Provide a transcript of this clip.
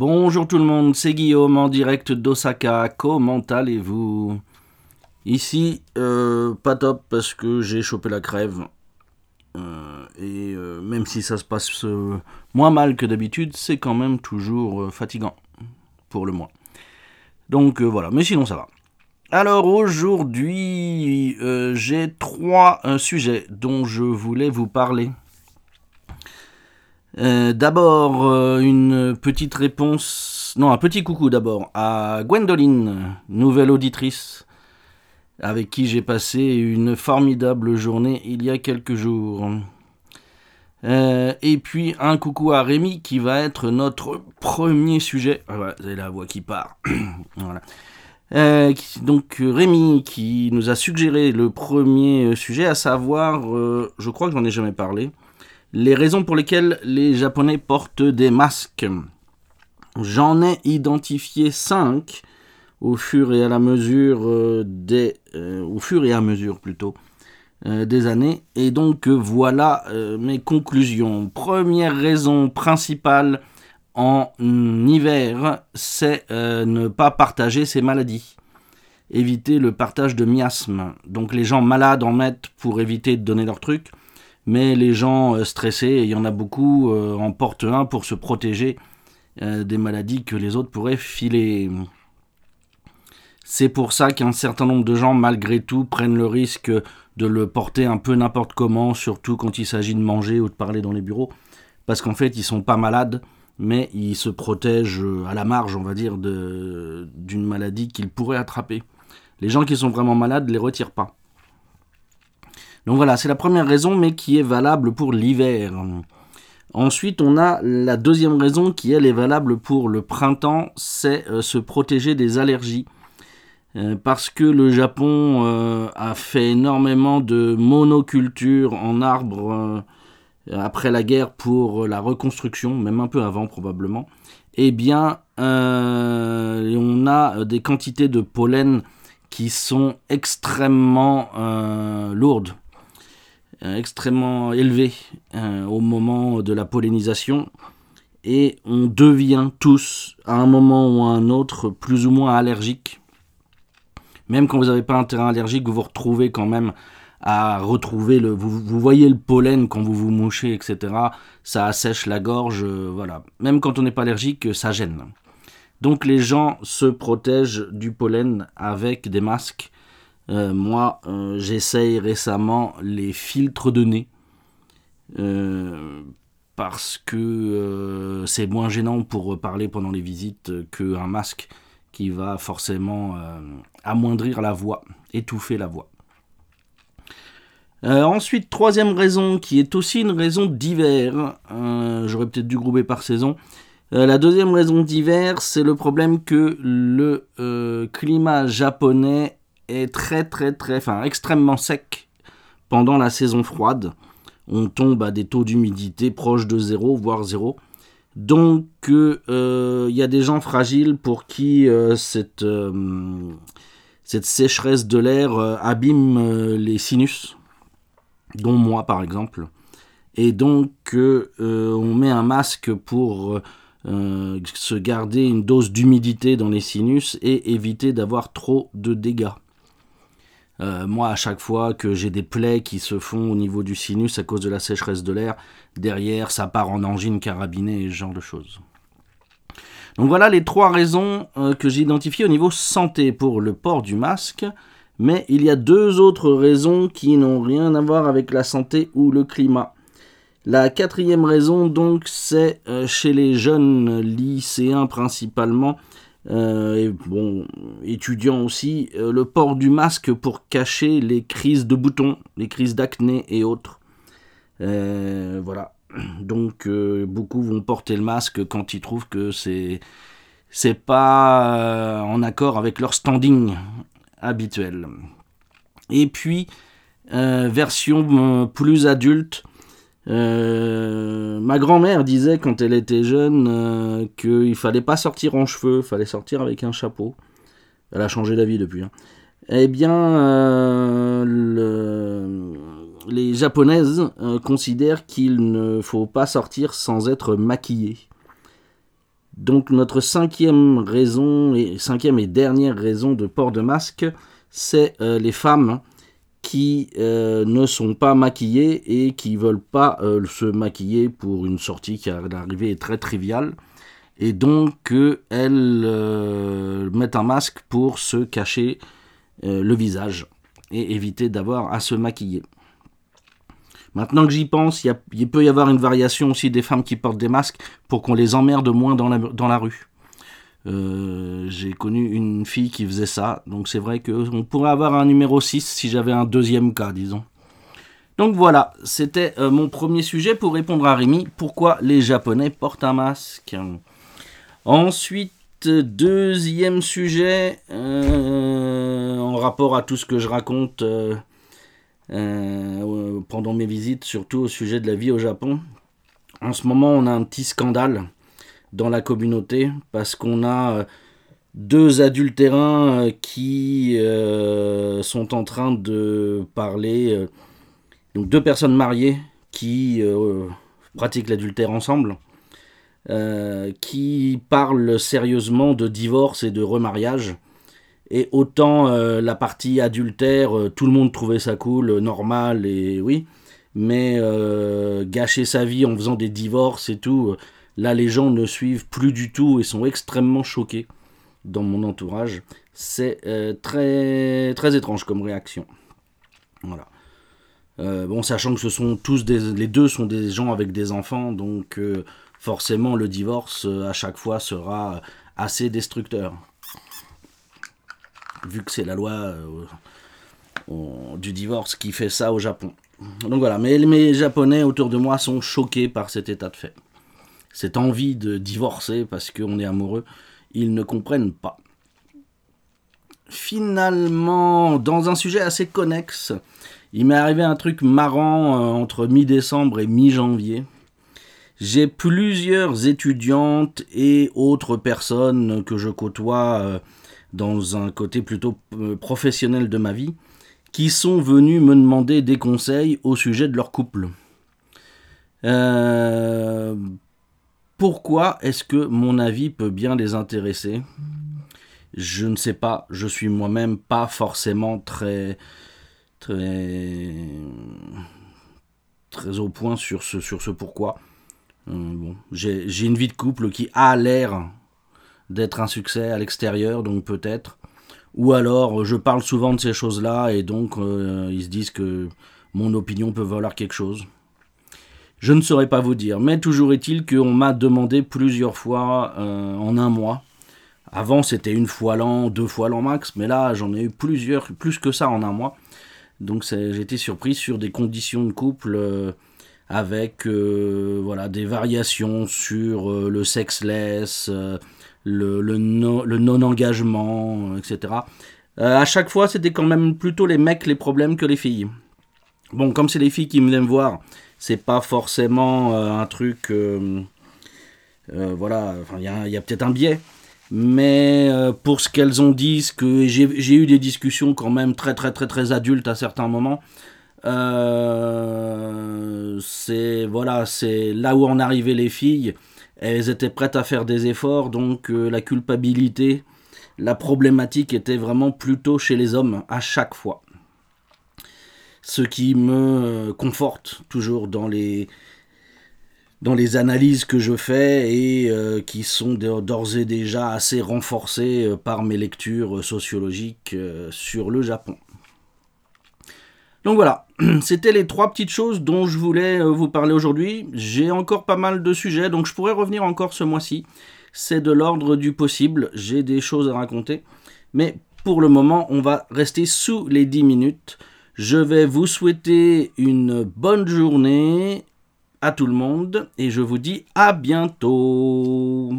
Bonjour tout le monde, c'est Guillaume en direct d'Osaka. Comment allez-vous? Ici, euh, pas top parce que j'ai chopé la crève. Euh, et euh, même si ça se passe moins mal que d'habitude, c'est quand même toujours fatigant pour le mois. Donc voilà, mais sinon ça va. Alors aujourd'hui, j'ai trois sujets dont je voulais vous parler. Euh, d'abord, euh, une petite réponse, non, un petit coucou d'abord à Gwendoline, nouvelle auditrice, avec qui j'ai passé une formidable journée il y a quelques jours. Euh, et puis un coucou à Rémi qui va être notre premier sujet. Ah, voilà, c'est la voix qui part. voilà. donc Rémi qui nous a suggéré le premier sujet, à savoir, je crois que j'en ai jamais parlé, les raisons pour lesquelles les Japonais portent des masques. J'en ai identifié 5 au fur et à la mesure euh, des euh, au fur et à mesure plutôt euh, des années et donc voilà mes conclusions. Première raison principale en hiver, c'est ne pas partager ces maladies. Éviter le partage de miasmes. Donc les gens malades en mettent pour éviter de donner leurs trucs mais les gens euh, stressés, il y en a beaucoup, euh, en portent un pour se protéger euh, des maladies que les autres pourraient filer. C'est pour ça qu'un certain nombre de gens, malgré tout, prennent le risque de le porter un peu n'importe comment, surtout quand il s'agit de manger ou de parler dans les bureaux, parce qu'en fait, ils sont pas malades, mais ils se protègent à la marge, on va dire, d'une maladie qu'ils pourraient attraper. Les gens qui sont vraiment malades ne les retirent pas. Donc voilà, c'est la première raison, mais qui est valable pour l'hiver. Ensuite, on a la deuxième raison qui, elle, est valable pour le printemps, c'est euh, se protéger des allergies. Euh, parce que le Japon euh, a fait énormément de monoculture en arbres après la guerre pour la reconstruction, même un peu avant probablement, eh bien, on a des quantités de pollen qui sont extrêmement lourdes. Euh, extrêmement élevé euh, au moment de la pollinisation et on devient tous à un moment ou à un autre plus ou moins allergiques. Même quand vous n'avez pas un terrain allergique, vous vous retrouvez quand même à retrouver le. Vous, voyez le pollen quand vous vous mouchez, etc. Ça assèche la gorge, euh, voilà. Même quand on n'est pas allergique, ça gêne. Donc les gens se protègent du pollen avec des masques euh, moi, euh, j'essaye récemment les filtres de nez. Euh, parce que c'est moins gênant pour parler pendant les visites qu'un masque qui va forcément amoindrir la voix, étouffer la voix. ensuite, troisième raison, qui est aussi une raison d'hiver, j'aurais peut-être dû grouper par saison. la deuxième raison d'hiver, c'est le problème que le climat japonais est très très très, enfin extrêmement sec pendant la saison froide. On tombe à des taux d'humidité proches de zéro, voire zéro. Donc il euh, y a des gens fragiles pour qui euh, cette, euh, cette sécheresse de l'air abîme les sinus, dont moi par exemple. Et donc on met un masque pour se garder une dose d'humidité dans les sinus et éviter d'avoir trop de dégâts. Euh, moi, à chaque fois que j'ai des plaies qui se font au niveau du sinus à cause de la sécheresse de l'air, derrière, ça part en angine carabinée et ce genre de choses. Donc voilà les trois raisons euh, que j'ai identifiées au niveau santé pour le port du masque. Mais il y a deux autres raisons qui n'ont rien à voir avec la santé ou le climat. La quatrième raison, donc, c'est euh, chez les jeunes lycéens principalement, euh, et bon, étudiants aussi, euh, le port du masque pour cacher les crises de boutons, les crises d'acné et autres. Euh, voilà. Donc beaucoup vont porter le masque quand ils trouvent que c'est c'est pas en accord avec leur standing habituel. Et puis version plus adulte, euh, ma grand-mère disait quand elle était jeune euh, qu'il fallait pas sortir en cheveux, fallait sortir avec un chapeau. Elle a changé d'avis depuis. Hein. Eh bien, euh, les japonaises considèrent qu'il ne faut pas sortir sans être maquillé. Donc notre cinquième raison, et cinquième et dernière raison de port de masque, c'est euh, les femmes qui euh, ne sont pas maquillées et qui veulent pas euh, se maquiller pour une sortie qui l'arrivée est très triviale. Et donc elles mettent un masque pour se cacher le visage et éviter d'avoir à se maquiller. Maintenant que j'y pense, il, peut y avoir une variation aussi des femmes qui portent des masques pour qu'on les emmerde moins dans la rue. Euh, j'ai connu une fille qui faisait ça, donc c'est vrai qu'on pourrait avoir un numéro 6 si j'avais un deuxième cas, disons. Donc voilà, c'était euh, mon premier sujet pour répondre à Rémi, pourquoi les Japonais portent un masque? Ensuite, deuxième sujet, euh, en rapport à tout ce que je raconte pendant mes visites, surtout au sujet de la vie au Japon. En ce moment, on a un petit scandale dans la communauté parce qu'on a euh, deux adultérins euh, qui sont en train de parler, donc deux personnes mariées qui pratiquent l'adultère ensemble, qui parlent sérieusement de divorce et de remariage et autant euh, la partie adultère, euh, tout le monde trouvait ça cool, euh, normal, et oui. Mais gâcher sa vie en faisant des divorces et tout, là les gens ne suivent plus du tout et sont extrêmement choqués dans mon entourage. C'est très, très étrange comme réaction. Voilà. bon, sachant que ce sont tous les deux sont des gens avec des enfants, donc forcément le divorce à chaque fois sera assez destructeur vu que c'est la loi euh, du divorce qui fait ça au Japon. Donc voilà, mais les Japonais autour de moi sont choqués par cet état de fait. Cette envie de divorcer parce qu'on est amoureux, ils ne comprennent pas. Finalement, dans un sujet assez connexe, il m'est arrivé un truc marrant euh, entre mi-décembre et mi-janvier. J'ai plusieurs étudiantes et autres personnes que je côtoie euh, dans un côté plutôt euh, professionnel de ma vie, qui sont venus me demander des conseils au sujet de leur couple. Euh, pourquoi est-ce que mon avis peut bien les intéresser? Je ne sais pas, je suis moi-même pas forcément très très très au point sur ce, pourquoi. Euh, j'ai une vie de couple qui a l'air d'être un succès à l'extérieur, donc peut-être. Ou alors, je parle souvent de ces choses-là et donc euh, ils se disent que mon opinion peut valoir quelque chose. Je ne saurais pas vous dire, mais toujours est-il qu'on m'a demandé plusieurs fois euh, en un mois. Avant, c'était une fois l'an, deux fois l'an max, mais là, j'en ai eu plusieurs, plus que ça en un mois. Donc été surpris sur des conditions de couple euh, avec voilà, des variations sur le sexless, le, non-engagement, etc. Euh, à chaque fois, c'était quand même plutôt les mecs les problèmes que les filles. Bon, comme c'est les filles qui viennent voir, c'est pas forcément euh, un truc. Euh, voilà, il y a, peut-être un biais. Mais pour ce qu'elles ont dit, ce que j'ai eu des discussions quand même très très très très adultes à certains moments. c'est voilà, c'est là où en arrivaient les filles elles étaient prêtes à faire des efforts, donc euh, la culpabilité, la problématique était vraiment plutôt chez les hommes à chaque fois. Ce qui me conforte toujours dans les, analyses que je fais et euh, qui sont d'ores et déjà assez renforcées euh, par mes lectures sociologiques sur le Japon. Donc voilà, c'était les trois petites choses dont je voulais euh, vous parler aujourd'hui. J'ai encore pas mal de sujets, donc je pourrais revenir encore ce mois-ci. C'est de l'ordre du possible, j'ai des choses à raconter. Mais pour le moment, on va rester sous les 10 minutes. Je vais vous souhaiter une bonne journée à tout le monde et je vous dis à bientôt.